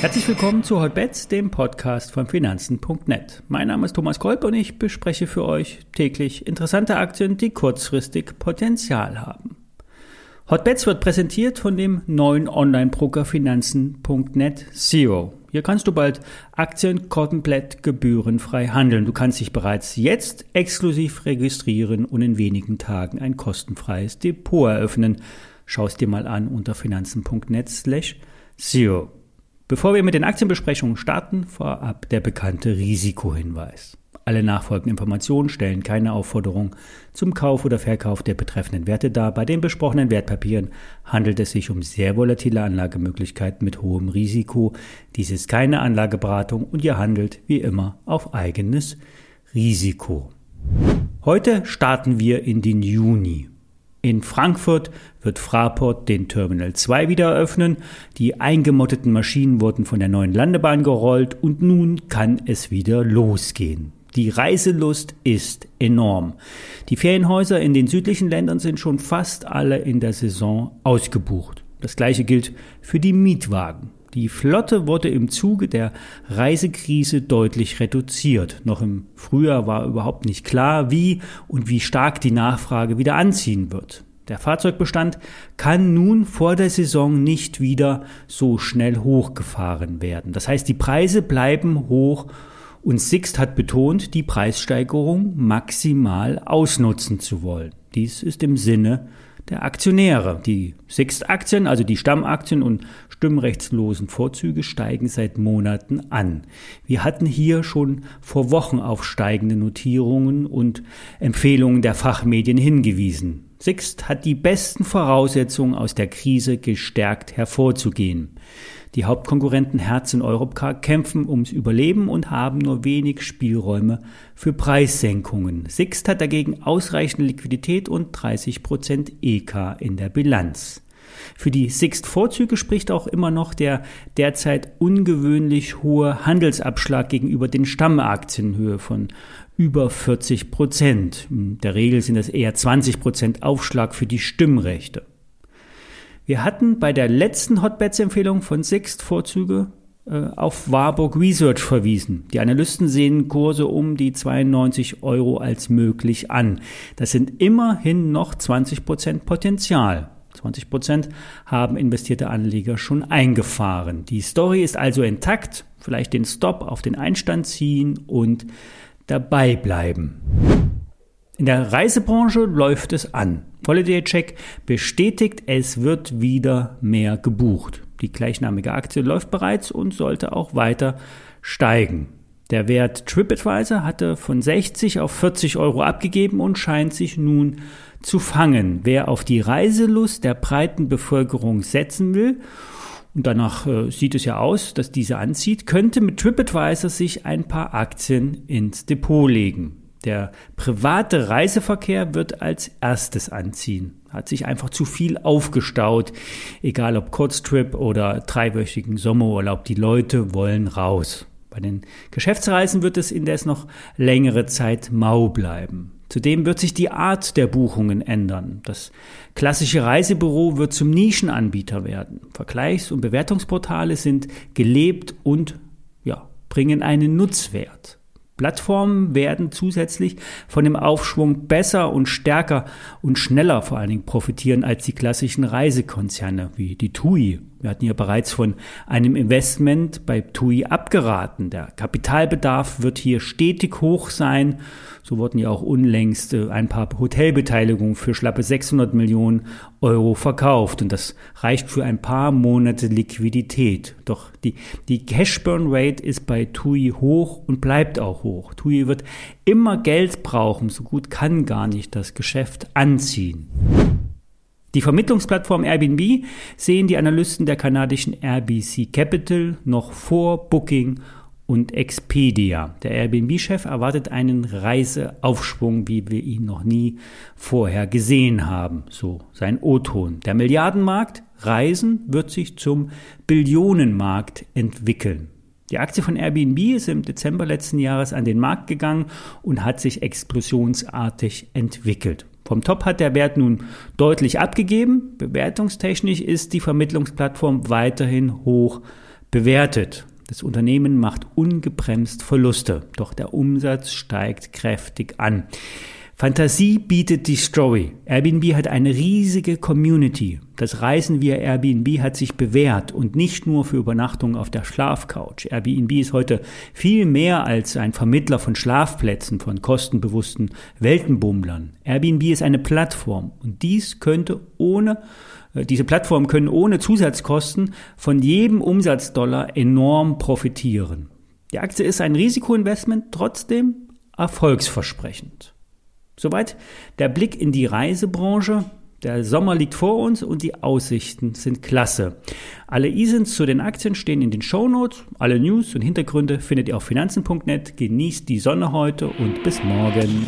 Herzlich willkommen zu Hotbets, dem Podcast von Finanzen.net. Mein Name ist Thomas Kolb und ich bespreche für euch täglich interessante Aktien, die kurzfristig Potenzial haben. Hotbets wird präsentiert von dem neuen Online-Broker Finanzen.net Zero. Hier kannst du bald Aktien komplett gebührenfrei handeln. Du kannst dich bereits jetzt exklusiv registrieren und in wenigen Tagen ein kostenfreies Depot eröffnen. Schau es dir mal an unter finanzen.net slash. Bevor wir mit den Aktienbesprechungen starten, vorab der bekannte Risikohinweis. Alle nachfolgenden Informationen stellen keine Aufforderung zum Kauf oder Verkauf der betreffenden Werte dar. Bei den besprochenen Wertpapieren handelt es sich um sehr volatile Anlagemöglichkeiten mit hohem Risiko. Dies ist keine Anlageberatung und ihr handelt wie immer auf eigenes Risiko. Heute starten wir in den Juni. In Frankfurt wird Fraport den Terminal 2 wieder eröffnen. Die eingemotteten Maschinen wurden von der neuen Landebahn gerollt und nun kann es wieder losgehen. Die Reiselust ist enorm. Die Ferienhäuser in den südlichen Ländern sind schon fast alle in der Saison ausgebucht. Das gleiche gilt für die Mietwagen. Die Flotte wurde im Zuge der Reisekrise deutlich reduziert. Noch im Frühjahr war überhaupt nicht klar, wie und wie stark die Nachfrage wieder anziehen wird. Der Fahrzeugbestand kann nun vor der Saison nicht wieder so schnell hochgefahren werden. Das heißt, die Preise bleiben hoch und Sixt hat betont, die Preissteigerung maximal ausnutzen zu wollen. Dies ist im Sinne der Aktionäre. Die Sixt-Aktien, also die Stammaktien und stimmrechtslosen Vorzüge, steigen seit Monaten an. Wir hatten hier schon vor Wochen auf steigende Notierungen und Empfehlungen der Fachmedien hingewiesen. Sixt hat die besten Voraussetzungen aus der Krise gestärkt hervorzugehen. Die Hauptkonkurrenten Herz und Europcar kämpfen ums Überleben und haben nur wenig Spielräume für Preissenkungen. Sixt hat dagegen ausreichende Liquidität und 30 Prozent EK in der Bilanz. Für die Sixt-Vorzüge spricht auch immer noch der derzeit ungewöhnlich hohe Handelsabschlag gegenüber den Stammaktienhöhe von über 40 Prozent. In der Regel sind das eher 20 Prozent Aufschlag für die Stimmrechte. Wir hatten bei der letzten Hotbets-Empfehlung von Sixt Vorzüge äh, auf Warburg Research verwiesen. Die Analysten sehen Kurse um die 92 Euro als möglich an. Das sind immerhin noch 20 Prozent Potenzial. 20 Prozent haben investierte Anleger schon eingefahren. Die Story ist also intakt. Vielleicht den Stop auf den Einstand ziehen und dabei bleiben. In der Reisebranche läuft es an. Holiday Check bestätigt, es wird wieder mehr gebucht. Die gleichnamige Aktie läuft bereits und sollte auch weiter steigen. Der Wert TripAdvisor hatte von 60 auf 40 Euro abgegeben und scheint sich nun zu fangen. Wer auf die Reiselust der breiten Bevölkerung setzen will, und danach äh, sieht es ja aus, dass diese anzieht, könnte mit TripAdvisor sich ein paar Aktien ins Depot legen. Der private Reiseverkehr wird als erstes anziehen. Hat sich einfach zu viel aufgestaut, egal ob Kurztrip oder dreiwöchigen Sommerurlaub. Die Leute wollen raus. Bei den Geschäftsreisen wird es indes noch längere Zeit mau bleiben. Zudem wird sich die Art der Buchungen ändern. Das klassische Reisebüro wird zum Nischenanbieter werden. Vergleichs- und Bewertungsportale sind gelebt und ja, bringen einen Nutzwert. Plattformen werden zusätzlich von dem Aufschwung besser und stärker und schneller vor allen Dingen profitieren als die klassischen Reisekonzerne wie die TUI. Wir hatten ja bereits von einem Investment bei TUI abgeraten. Der Kapitalbedarf wird hier stetig hoch sein so wurden ja auch unlängst äh, ein paar Hotelbeteiligungen für schlappe 600 Millionen Euro verkauft. Und das reicht für ein paar Monate Liquidität. Doch die, die Cashburn Rate ist bei TUI hoch und bleibt auch hoch. TUI wird immer Geld brauchen. So gut kann gar nicht das Geschäft anziehen. Die Vermittlungsplattform Airbnb sehen die Analysten der kanadischen RBC Capital noch vor Booking und Expedia. Der Airbnb-Chef erwartet einen Reiseaufschwung, wie wir ihn noch nie vorher gesehen haben. So sein O-Ton. Der Milliardenmarkt Reisen wird sich zum Billionenmarkt entwickeln. Die Aktie von Airbnb ist im Dezember letzten Jahres an den Markt gegangen und hat sich explosionsartig entwickelt. Vom Top hat der Wert nun deutlich abgegeben. Bewertungstechnisch ist die Vermittlungsplattform weiterhin hoch bewertet. Das Unternehmen macht ungebremst Verluste, doch der Umsatz steigt kräftig an. Fantasie bietet die Story. Airbnb hat eine riesige Community. Das Reisen via Airbnb hat sich bewährt und nicht nur für Übernachtung auf der Schlafcouch. Airbnb ist heute viel mehr als ein Vermittler von Schlafplätzen von kostenbewussten Weltenbummlern. Airbnb ist eine Plattform und dies könnte ohne äh, diese Plattformen können ohne Zusatzkosten von jedem Umsatzdollar enorm profitieren. Die Aktie ist ein Risikoinvestment, trotzdem erfolgsversprechend. Soweit der Blick in die Reisebranche. Der Sommer liegt vor uns und die Aussichten sind klasse. Alle ISINs zu den Aktien stehen in den Shownotes. Alle News und Hintergründe findet ihr auf finanzen.net. Genießt die Sonne heute und bis morgen.